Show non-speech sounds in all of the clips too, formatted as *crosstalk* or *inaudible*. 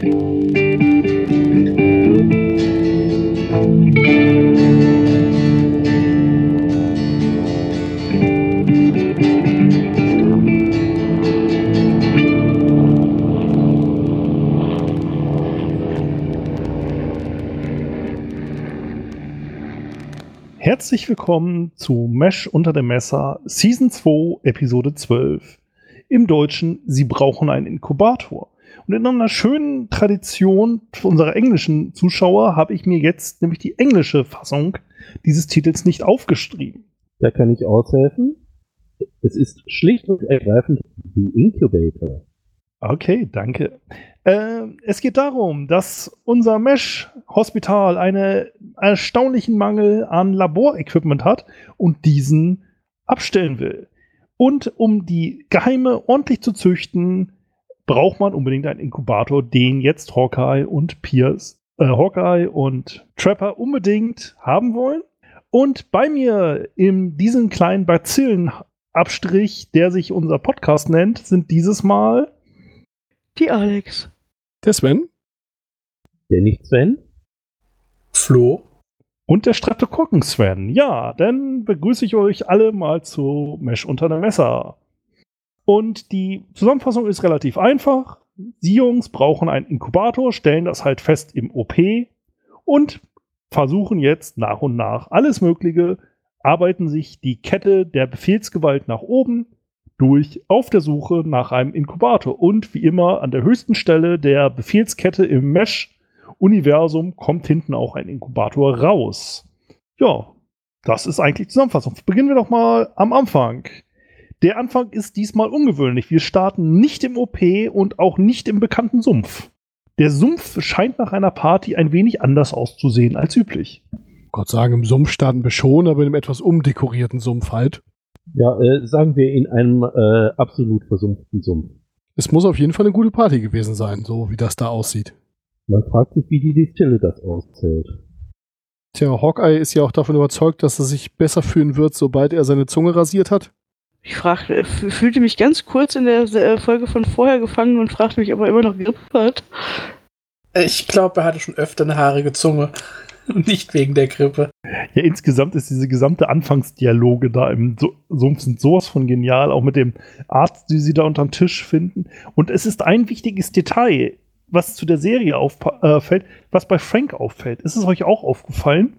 Herzlich willkommen zu Mesh unter dem Messer, Season 2, Episode 12. Im Deutschen, Sie brauchen einen Inkubator. Und in einer schönen Tradition unserer englischen Zuschauer habe ich mir jetzt nämlich die englische Fassung dieses Titels nicht aufgeschrieben. Da kann ich aushelfen. Es ist schlicht und ergreifend The Incubator. Okay, danke. Äh, es geht darum, dass unser Mesh-Hospital einen erstaunlichen Mangel an Laborequipment hat und diesen abstellen will. Und um die Geheime ordentlich zu züchten, braucht man unbedingt einen Inkubator, den jetzt Hawkeye und Pierce, äh, Hawkeye und Trapper unbedingt haben wollen. Und bei mir in diesem kleinen Bazillenabstrich, der sich unser Podcast nennt, sind dieses Mal die Alex. Der Sven. Der nicht Sven. Flo. Und der Streptokokken Sven. Ja, dann begrüße ich euch alle mal zu Mesh unter dem Messer. Und die Zusammenfassung ist relativ einfach. Sie Jungs brauchen einen Inkubator, stellen das halt fest im OP und versuchen jetzt nach und nach alles Mögliche, arbeiten sich die Kette der Befehlsgewalt nach oben, durch auf der Suche nach einem Inkubator. Und wie immer an der höchsten Stelle der Befehlskette im Mesh-Universum kommt hinten auch ein Inkubator raus. Ja, das ist eigentlich die Zusammenfassung. Beginnen wir doch mal am Anfang. Der Anfang ist diesmal ungewöhnlich. Wir starten nicht im OP und auch nicht im bekannten Sumpf. Der Sumpf scheint nach einer Party ein wenig anders auszusehen als üblich. Gott sagen, im Sumpf starten wir schon, aber in einem etwas umdekorierten Sumpf halt. Ja, äh, sagen wir in einem äh, absolut versumpften Sumpf. Es muss auf jeden Fall eine gute Party gewesen sein, so wie das da aussieht. Man fragt sich, wie die Distille das auszählt. Tja, Hawkeye ist ja auch davon überzeugt, dass er sich besser fühlen wird, sobald er seine Zunge rasiert hat. Ich fragte, äh, fühlte mich ganz kurz in der äh, Folge von vorher gefangen und fragte mich, ob er immer noch Grippe hat. Ich glaube, er hatte schon öfter eine haarige Zunge. *laughs* Nicht wegen der Grippe. Ja, insgesamt ist diese gesamte Anfangsdialoge da im Sumpf sind sowas von genial, auch mit dem Arzt, die sie da unterm Tisch finden. Und es ist ein wichtiges Detail, was zu der Serie auffällt, äh, was bei Frank auffällt. Ist es euch auch aufgefallen?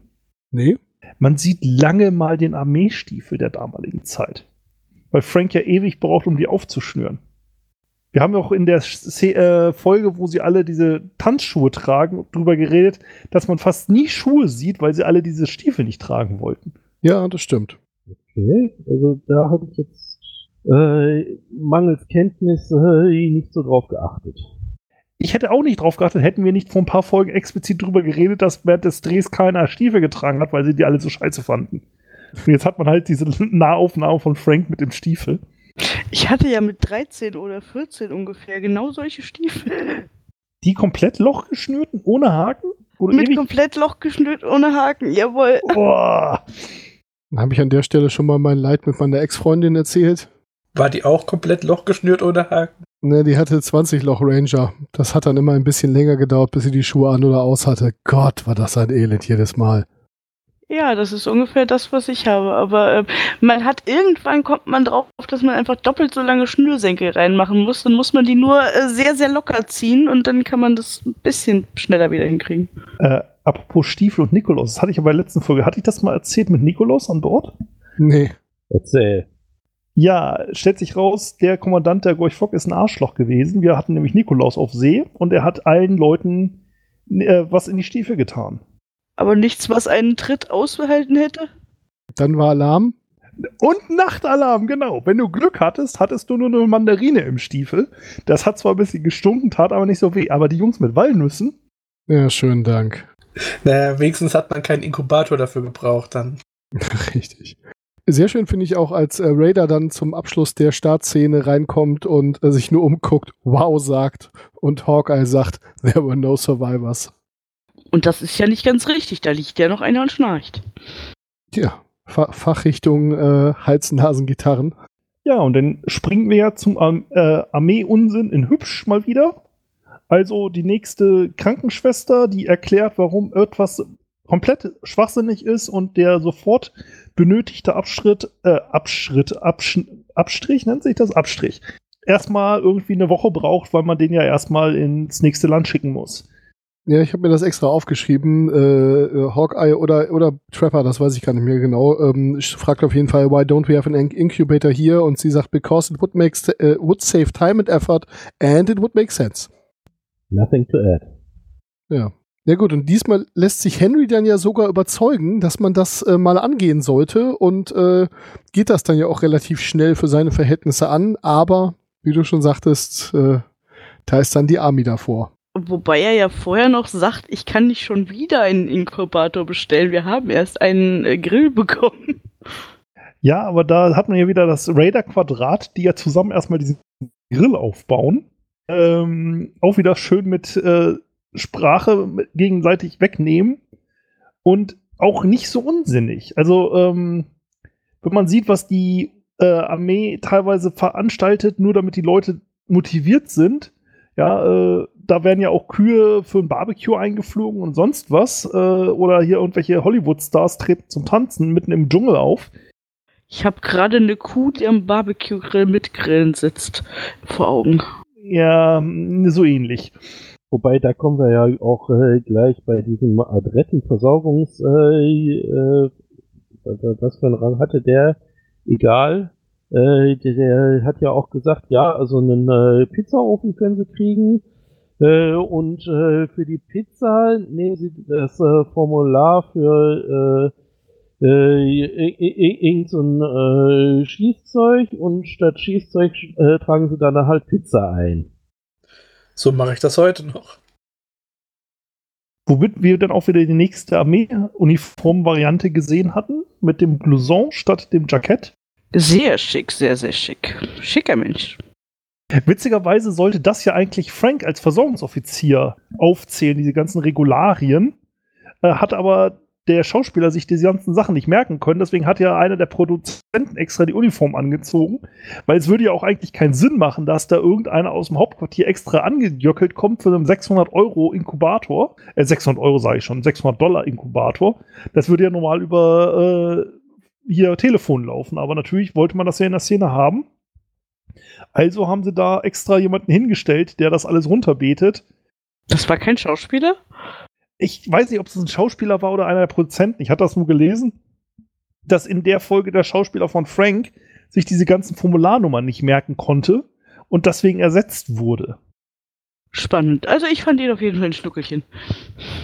Nee. Man sieht lange mal den Armeestiefel der damaligen Zeit. Weil Frank ja ewig braucht, um die aufzuschnüren. Wir haben ja auch in der äh, Folge, wo sie alle diese Tanzschuhe tragen, drüber geredet, dass man fast nie Schuhe sieht, weil sie alle diese Stiefel nicht tragen wollten. Ja, das stimmt. Okay, also da habe ich jetzt äh, mangels Kenntnis äh, nicht so drauf geachtet. Ich hätte auch nicht drauf geachtet, hätten wir nicht vor ein paar Folgen explizit drüber geredet, dass während des Drehs keiner Stiefel getragen hat, weil sie die alle so scheiße fanden. Und jetzt hat man halt diese *laughs* Nahaufnahme von Frank mit dem Stiefel. Ich hatte ja mit 13 oder 14 ungefähr genau solche Stiefel. Die komplett lochgeschnürten, ohne Haken? Oder mit ewig? komplett lochgeschnürt, ohne Haken, jawohl. Boah. Habe ich an der Stelle schon mal mein Leid mit meiner Ex-Freundin erzählt? War die auch komplett lochgeschnürt ohne Haken? Ne, die hatte 20 Loch Ranger. Das hat dann immer ein bisschen länger gedauert, bis sie die Schuhe an oder aus hatte. Gott, war das ein Elend jedes Mal. Ja, das ist ungefähr das, was ich habe. Aber äh, man hat irgendwann kommt man drauf, dass man einfach doppelt so lange Schnürsenkel reinmachen muss. Dann muss man die nur äh, sehr, sehr locker ziehen und dann kann man das ein bisschen schneller wieder hinkriegen. Äh, apropos Stiefel und Nikolaus, das hatte ich aber in der letzten Folge. Hatte ich das mal erzählt mit Nikolaus an Bord? Nee. Erzähl. Ja, stellt sich raus, der Kommandant der Gorch Fock ist ein Arschloch gewesen. Wir hatten nämlich Nikolaus auf See und er hat allen Leuten äh, was in die Stiefel getan. Aber nichts, was einen Tritt ausgehalten hätte? Dann war Alarm. Und Nachtalarm, genau. Wenn du Glück hattest, hattest du nur eine Mandarine im Stiefel. Das hat zwar ein bisschen gestunken, tat aber nicht so weh. Aber die Jungs mit Walnüssen. Ja, schönen Dank. Naja, wenigstens hat man keinen Inkubator dafür gebraucht dann. *laughs* Richtig. Sehr schön finde ich auch, als äh, Raider dann zum Abschluss der Startszene reinkommt und äh, sich nur umguckt, wow sagt und Hawkeye sagt, there were no survivors. Und das ist ja nicht ganz richtig, da liegt ja noch einer und schnarcht. Ja, Fa Fachrichtung äh, Hals-Nasen-Gitarren. Ja, und dann springen wir ja zum äh, Armee-Unsinn in Hübsch mal wieder. Also die nächste Krankenschwester, die erklärt, warum etwas komplett schwachsinnig ist und der sofort benötigte Abschritt, äh, Abschritt, Absch Abstrich nennt sich das? Abstrich. Erstmal irgendwie eine Woche braucht, weil man den ja erstmal ins nächste Land schicken muss. Ja, ich habe mir das extra aufgeschrieben. Äh, äh, Hawkeye oder, oder Trapper, das weiß ich gar nicht mehr genau, ähm, fragt auf jeden Fall, why don't we have an incubator here? Und sie sagt, because it would, make, uh, would save time and effort and it would make sense. Nothing to add. Ja. Ja gut, und diesmal lässt sich Henry dann ja sogar überzeugen, dass man das äh, mal angehen sollte und äh, geht das dann ja auch relativ schnell für seine Verhältnisse an, aber wie du schon sagtest, äh, da ist dann die Army davor. Wobei er ja vorher noch sagt, ich kann nicht schon wieder einen Inkubator bestellen. Wir haben erst einen äh, Grill *laughs* bekommen. Ja, aber da hat man ja wieder das Raider-Quadrat, die ja zusammen erstmal diesen Grill aufbauen. Ähm, auch wieder schön mit äh, Sprache gegenseitig wegnehmen und auch nicht so unsinnig. Also, ähm, wenn man sieht, was die äh, Armee teilweise veranstaltet, nur damit die Leute motiviert sind, ja, äh, da werden ja auch Kühe für ein Barbecue eingeflogen und sonst was. Äh, oder hier irgendwelche Hollywood-Stars treten zum Tanzen mitten im Dschungel auf. Ich habe gerade eine Kuh, die am Barbecue-Grill mit Grillen sitzt, vor Augen. Ja, so ähnlich. Wobei, da kommen wir ja auch äh, gleich bei diesem Adrettenversorgungs, äh, äh, was für einen Rang hatte der? Egal. Äh, der, der hat ja auch gesagt, ja, also einen äh, Pizzaofen können sie kriegen. Äh, und äh, für die Pizza nehmen sie das äh, Formular für äh, äh, irgend so ein äh, Schießzeug und statt Schießzeug äh, tragen sie dann halt Pizza ein. So mache ich das heute noch. Womit wir dann auch wieder die nächste Armee-Uniform-Variante gesehen hatten, mit dem Blouson statt dem Jackett. Sehr schick, sehr, sehr schick. Schicker Mensch. Witzigerweise sollte das ja eigentlich Frank als Versorgungsoffizier aufzählen, diese ganzen Regularien. Äh, hat aber der Schauspieler sich diese ganzen Sachen nicht merken können. Deswegen hat ja einer der Produzenten extra die Uniform angezogen. Weil es würde ja auch eigentlich keinen Sinn machen, dass da irgendeiner aus dem Hauptquartier extra angejöckelt kommt für einen 600 Euro Inkubator. Äh, 600 Euro sage ich schon, 600 Dollar Inkubator. Das würde ja normal über äh, hier Telefon laufen. Aber natürlich wollte man das ja in der Szene haben. Also haben sie da extra jemanden hingestellt, der das alles runterbetet. Das war kein Schauspieler? Ich weiß nicht, ob es ein Schauspieler war oder einer der Produzenten. Ich hatte das nur gelesen, dass in der Folge der Schauspieler von Frank sich diese ganzen Formularnummern nicht merken konnte und deswegen ersetzt wurde. Spannend. Also ich fand ihn auf jeden Fall ein Schnuckelchen.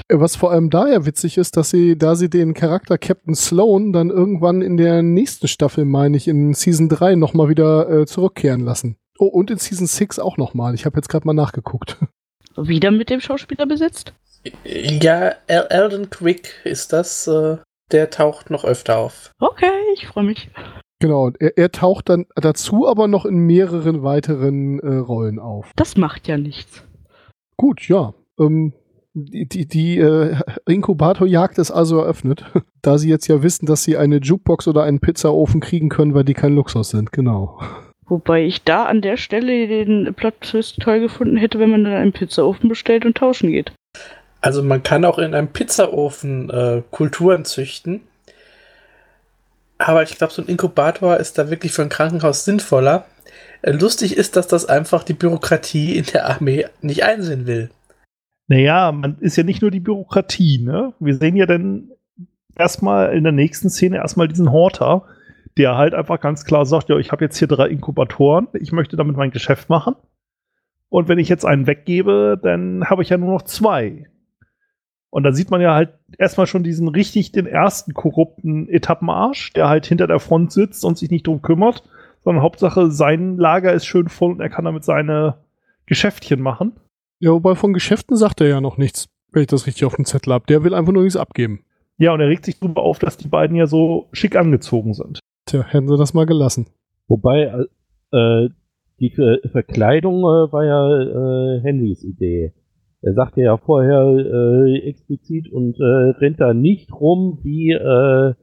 Was vor allem daher witzig ist, dass sie, da sie den Charakter Captain Sloan dann irgendwann in der nächsten Staffel, meine ich, in Season 3 nochmal wieder äh, zurückkehren lassen. Oh, und in Season 6 auch nochmal. Ich habe jetzt gerade mal nachgeguckt. *laughs* Wieder mit dem Schauspieler besetzt? Ja, El Eldon Quick ist das. Äh, der taucht noch öfter auf. Okay, ich freue mich. Genau, er, er, taucht dann dazu aber noch in mehreren weiteren äh, Rollen auf. Das macht ja nichts. Gut, ja. Ähm, die die, die äh, Inkubatorjagd ist also eröffnet, *laughs* da sie jetzt ja wissen, dass sie eine Jukebox oder einen Pizzaofen kriegen können, weil die kein Luxus sind, genau. Wobei ich da an der Stelle den Plot-Twist toll gefunden hätte, wenn man dann einen Pizzaofen bestellt und tauschen geht. Also man kann auch in einem Pizzaofen äh, Kulturen züchten. Aber ich glaube, so ein Inkubator ist da wirklich für ein Krankenhaus sinnvoller. Äh, lustig ist, dass das einfach die Bürokratie in der Armee nicht einsehen will. Naja, man ist ja nicht nur die Bürokratie, ne? Wir sehen ja dann erstmal in der nächsten Szene erstmal diesen Horter, der halt einfach ganz klar sagt, ja, ich habe jetzt hier drei Inkubatoren, ich möchte damit mein Geschäft machen. Und wenn ich jetzt einen weggebe, dann habe ich ja nur noch zwei. Und da sieht man ja halt erstmal schon diesen richtig den ersten korrupten Etappenarsch, der halt hinter der Front sitzt und sich nicht drum kümmert, sondern Hauptsache sein Lager ist schön voll und er kann damit seine Geschäftchen machen. Ja, wobei von Geschäften sagt er ja noch nichts, wenn ich das richtig auf dem Zettel habe. Der will einfach nur nichts abgeben. Ja, und er regt sich darüber auf, dass die beiden ja so schick angezogen sind. Tja, hätten sie das mal gelassen. Wobei, äh, die Ver Verkleidung äh, war ja äh, Henrys Idee. Er sagte ja vorher äh, explizit und äh, rennt da nicht rum wie äh,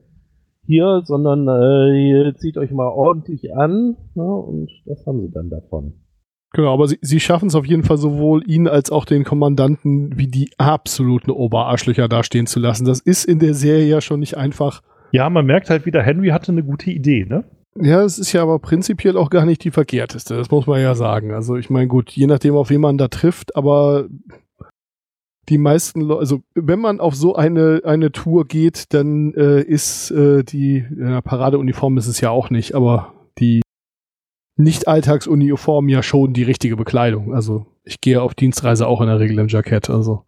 hier, sondern äh, zieht euch mal ordentlich an ne, und das haben sie dann davon. Genau, aber sie, sie schaffen es auf jeden Fall sowohl ihn als auch den Kommandanten wie die absoluten Oberarschlöcher dastehen zu lassen. Das ist in der Serie ja schon nicht einfach. Ja, man merkt halt wieder, Henry hatte eine gute Idee, ne? Ja, es ist ja aber prinzipiell auch gar nicht die verkehrteste, das muss man ja sagen. Also ich meine, gut, je nachdem, auf wen man da trifft, aber die meisten Leute, also wenn man auf so eine, eine Tour geht, dann äh, ist äh, die ja, Paradeuniform ist es ja auch nicht, aber die nicht-Alltagsuniform ja schon die richtige Bekleidung. Also ich gehe auf Dienstreise auch in der Regel im Jackett. Also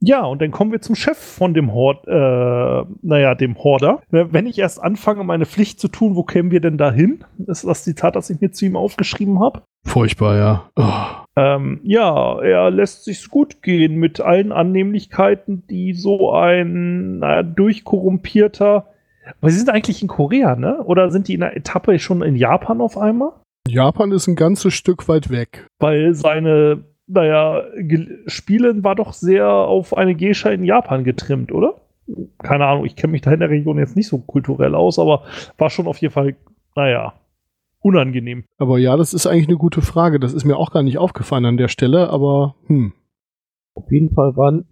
Ja, und dann kommen wir zum Chef von dem Hord, äh, naja, dem Horder. Wenn ich erst anfange, meine Pflicht zu tun, wo kämen wir denn da hin? Ist das Zitat, das ich mir zu ihm aufgeschrieben habe? furchtbar, ja. Oh. Ähm, ja, er lässt sich's gut gehen mit allen Annehmlichkeiten, die so ein naja, durchkorrumpierter. Aber sie sind eigentlich in Korea, ne? Oder sind die in der Etappe schon in Japan auf einmal? Japan ist ein ganzes Stück weit weg. Weil seine, naja, Ge- Spielen war doch sehr auf eine Geisha in Japan getrimmt, oder? Keine Ahnung, ich kenne mich da in der Region jetzt nicht so kulturell aus, aber war schon auf jeden Fall, naja, unangenehm. Aber ja, das ist eigentlich eine gute Frage. Das ist mir auch gar nicht aufgefallen an der Stelle, aber hm. Auf jeden Fall war,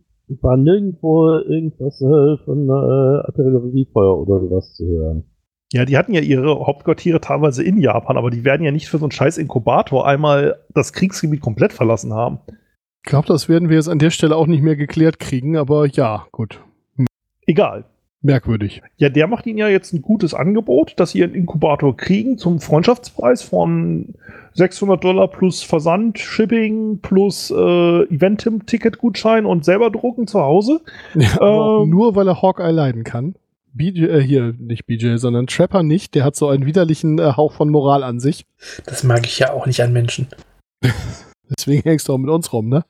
war nirgendwo irgendwas äh, von äh, Artilleriefeuer oder sowas zu hören. Ja, die hatten ja ihre Hauptquartiere teilweise in Japan, aber die werden ja nicht für so einen scheiß Inkubator einmal das Kriegsgebiet komplett verlassen haben. Ich glaube, das werden wir jetzt an der Stelle auch nicht mehr geklärt kriegen, aber ja, gut. Egal. Merkwürdig. Ja, der macht ihnen ja jetzt ein gutes Angebot, dass sie einen Inkubator kriegen zum Freundschaftspreis von 600 Dollar plus Versand, Shipping plus äh, Eventim-Ticketgutschein und selber drucken zu Hause. Ja, Ähm. nur weil er Hawkeye leiden kann. BJ, äh, hier, nicht BJ, sondern Trapper nicht. Der hat so einen widerlichen äh, Hauch von Moral an sich. Das mag ich ja auch nicht an Menschen. *laughs* Deswegen hängst du auch mit uns rum, ne?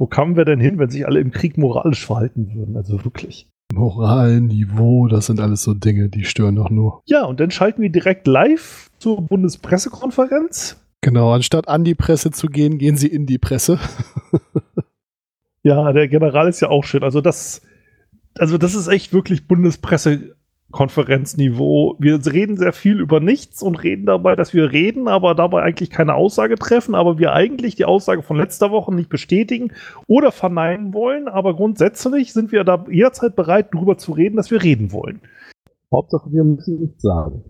Wo kamen wir denn hin, wenn sich alle im Krieg moralisch verhalten würden? Also wirklich. Moral, Niveau, das sind alles so Dinge, die stören doch nur. Ja, und dann schalten wir direkt live zur Bundespressekonferenz. Genau, anstatt an die Presse zu gehen, gehen sie in die Presse. *laughs* Ja, der General ist ja auch schön. Also das, also das ist echt wirklich Bundespressekonferenzniveau. Wir reden sehr viel über nichts und reden dabei, dass wir reden, aber dabei eigentlich keine Aussage treffen, aber wir eigentlich die Aussage von letzter Woche nicht bestätigen oder verneinen wollen. Aber grundsätzlich sind wir da jederzeit bereit, darüber zu reden, dass wir reden wollen. Hauptsache, wir müssen nichts sagen.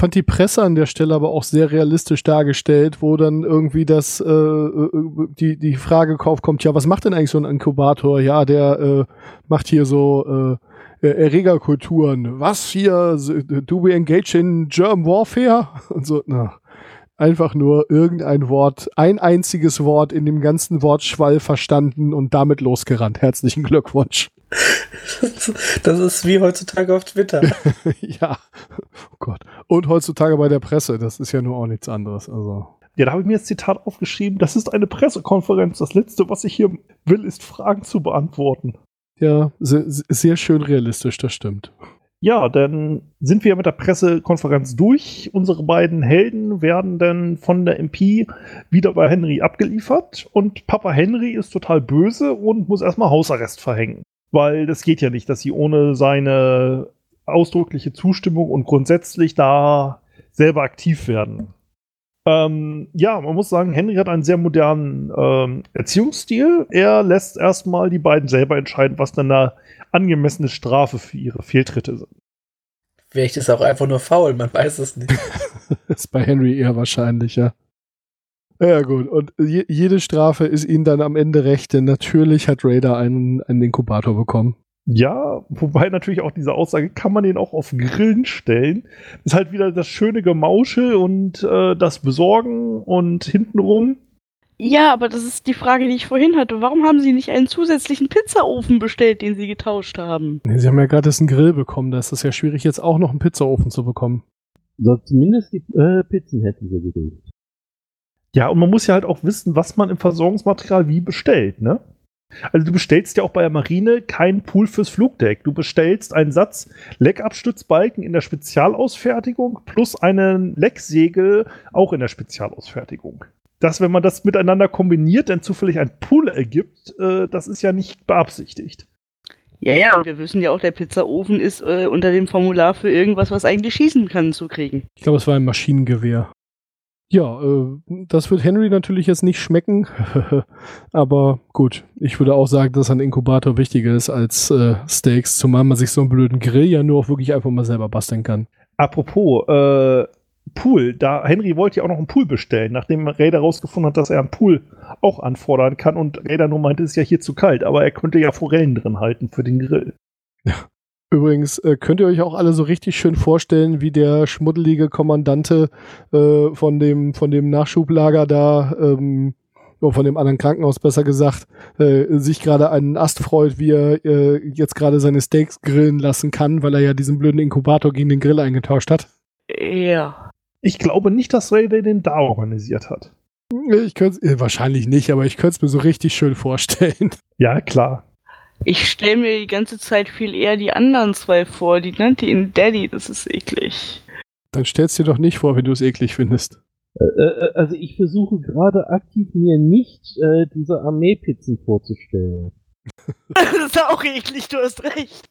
fand die Presse an der Stelle aber auch sehr realistisch dargestellt, wo dann irgendwie das äh, äh, die die Frage aufkommt, ja, was macht denn eigentlich so ein Inkubator? Ja, der äh, macht hier so äh, äh, Erregerkulturen. Was hier? Do we engage in German Warfare? *laughs* Und so, na. Einfach nur irgendein Wort, ein einziges Wort in dem ganzen Wortschwall verstanden und damit losgerannt. Herzlichen Glückwunsch. *laughs* Das ist wie heutzutage auf Twitter. *laughs* ja. Oh Gott. Und heutzutage bei der Presse, das ist ja nur auch nichts anderes. Also. Ja, da habe ich mir das Zitat aufgeschrieben. Das ist eine Pressekonferenz. Das Letzte, was ich hier will, ist Fragen zu beantworten. Ja, sehr, sehr schön realistisch, das stimmt. Ja, dann sind wir mit der Pressekonferenz durch. Unsere beiden Helden werden dann von der MP wieder bei Henry abgeliefert und Papa Henry ist total böse und muss erstmal Hausarrest verhängen. Weil das geht ja nicht, dass sie ohne seine ausdrückliche Zustimmung und grundsätzlich da selber aktiv werden. Ähm, ja, man muss sagen, Henry hat einen sehr modernen ähm, Erziehungsstil. Er lässt erstmal die beiden selber entscheiden, was dann eine angemessene Strafe für ihre Fehltritte sind. Vielleicht ist er auch einfach nur faul, man weiß es nicht. *laughs* ist bei Henry eher wahrscheinlich, ja. Ja, gut. Und je, jede Strafe ist ihnen dann am Ende recht, denn natürlich hat Raider einen, einen Inkubator bekommen. Ja, wobei natürlich auch diese Aussage, kann man den auch auf Grillen stellen, ist halt wieder das schöne Gemausche und äh, das Besorgen und hintenrum. Ja, aber das ist die Frage, die ich vorhin hatte. Warum haben Sie nicht einen zusätzlichen Pizzaofen bestellt, den Sie getauscht haben? Nee, sie haben ja gerade einen Grill bekommen, da ist es ja schwierig, jetzt auch noch einen Pizzaofen zu bekommen. So, zumindest die äh, Pizzen hätten sie gekriegt. Ja, und man muss ja halt auch wissen, was man im Versorgungsmaterial wie bestellt, ne? Also du bestellst ja auch bei der Marine keinen Pool fürs Flugdeck. Du bestellst einen Satz Leckabstützbalken in der Spezialausfertigung plus einen Lecksegel auch in der Spezialausfertigung. Dass, wenn man das miteinander kombiniert, dann zufällig ein Pool ergibt, äh, das ist ja nicht beabsichtigt. Ja, ja, und wir wissen ja auch, der Pizzaofen ist äh, unter dem Formular für irgendwas, was eigentlich schießen kann, zu kriegen. Ich glaube, es war ein Maschinengewehr. Ja, äh, das wird Henry natürlich jetzt nicht schmecken. *laughs* Aber gut, ich würde auch sagen, dass ein Inkubator wichtiger ist als äh, Steaks, zumal man sich so einen blöden Grill ja nur auch wirklich einfach mal selber basteln kann. Apropos, äh, Pool, da Henry wollte ja auch noch einen Pool bestellen, nachdem Raider rausgefunden hat, dass er einen Pool auch anfordern kann und Raider nur meinte, es ist ja hier zu kalt, aber er könnte ja Forellen drin halten für den Grill. *laughs* Übrigens äh, könnt ihr euch auch alle so richtig schön vorstellen, wie der schmuddelige Kommandante äh, von dem von dem Nachschublager da ähm, oder von dem anderen Krankenhaus besser gesagt, äh, sich gerade einen Ast freut, wie er äh, jetzt gerade seine Steaks grillen lassen kann, weil er ja diesen blöden Inkubator gegen den Grill eingetauscht hat. Ja. Ich glaube nicht, dass Raider den da organisiert hat. Ich könnte äh, wahrscheinlich nicht, aber ich könnte es mir so richtig schön vorstellen. Ja, klar. Ich stelle mir die ganze Zeit viel eher die anderen zwei vor. Die nannte ihn Daddy, das ist eklig. Dann stellst dir doch nicht vor, wenn du es eklig findest. Äh, äh, also ich versuche gerade aktiv mir nicht äh, diese Armeepizzen vorzustellen. *laughs* *laughs* Das ist auch eklig, du hast recht.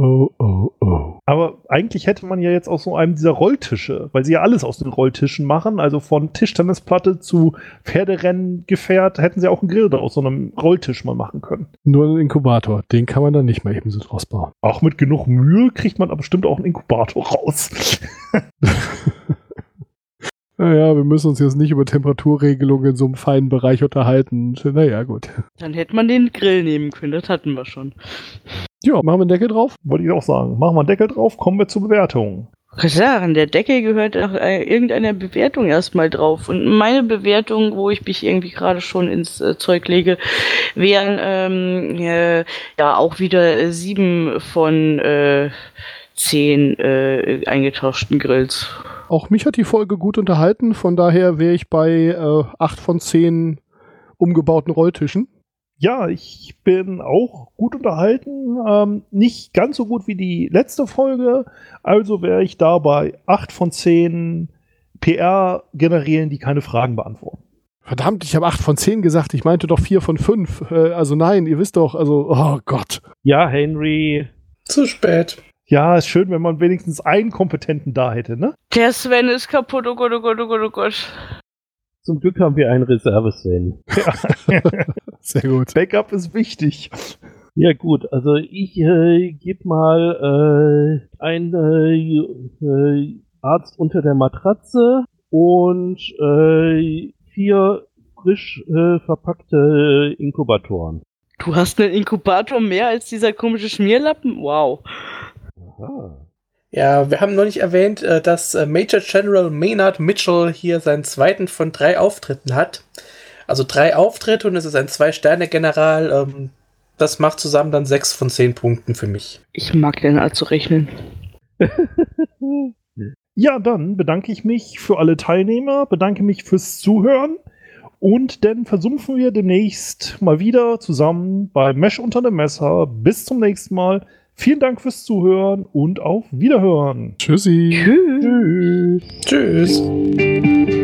Oh, oh, oh. Aber eigentlich hätte man ja jetzt aus so einem dieser Rolltische, weil sie ja alles aus den Rolltischen machen, also von Tischtennisplatte zu Pferderenngefährt, hätten sie auch einen Grill da aus so einem Rolltisch mal machen können. Nur ein Inkubator, den kann man dann nicht mal eben so draus bauen. Auch mit genug Mühe kriegt man aber bestimmt auch einen Inkubator raus. *laughs* Naja, wir müssen uns jetzt nicht über Temperaturregelungen in so einem feinen Bereich unterhalten. Naja, gut. Dann hätte man den Grill nehmen können, das hatten wir schon. Ja, machen wir einen Deckel drauf? Wollte ich auch sagen. Machen wir einen Deckel drauf, kommen wir zur Bewertung. An der Decke gehört auch äh, irgendeine Bewertung erstmal drauf. Und meine Bewertung, wo ich mich irgendwie gerade schon ins äh, Zeug lege, wären ähm, äh, ja auch wieder äh, sieben von äh, zehn äh, eingetauschten Grills. Auch mich hat die Folge gut unterhalten, von daher wäre ich bei äh, 8 von 10 umgebauten Rolltischen. Ja, ich bin auch gut unterhalten. Ähm, nicht ganz so gut wie die letzte Folge. Also wäre ich da bei 8 von 10 PR generieren, die keine Fragen beantworten. Verdammt, ich habe 8 von 10 gesagt, ich meinte doch 4 von 5. Äh, also nein, ihr wisst doch, also, oh Gott. Ja, Henry. Zu spät. Ja, ist schön, wenn man wenigstens einen Kompetenten da hätte, ne? Der Sven ist kaputt, oh Gott, oh Gott, oh Gott, oh Gott. Zum Glück haben wir einen Reserve-Sven. *laughs* Sehr gut. Backup ist wichtig. Ja gut, also ich äh, gebe mal äh, ein äh, äh, Arzt unter der Matratze und äh, vier frisch äh, verpackte Inkubatoren. Du hast einen Inkubator mehr als dieser komische Schmierlappen? Wow. Aha. Ja, wir haben noch nicht erwähnt, äh, dass äh, Major General Maynard Mitchell hier seinen zweiten von drei Auftritten hat. Also drei Auftritte und es ist ein Zwei-Sterne-General. Ähm, das macht zusammen dann sechs von zehn Punkten für mich. Ich mag den Art zu rechnen. *laughs* Ja, dann bedanke ich mich für alle Teilnehmer, bedanke mich fürs Zuhören und dann versumpfen wir demnächst mal wieder zusammen bei Mesh unter dem Messer. Bis zum nächsten Mal. Vielen Dank fürs Zuhören und auf Wiederhören. Tschüssi. Tschüss. Tschüss.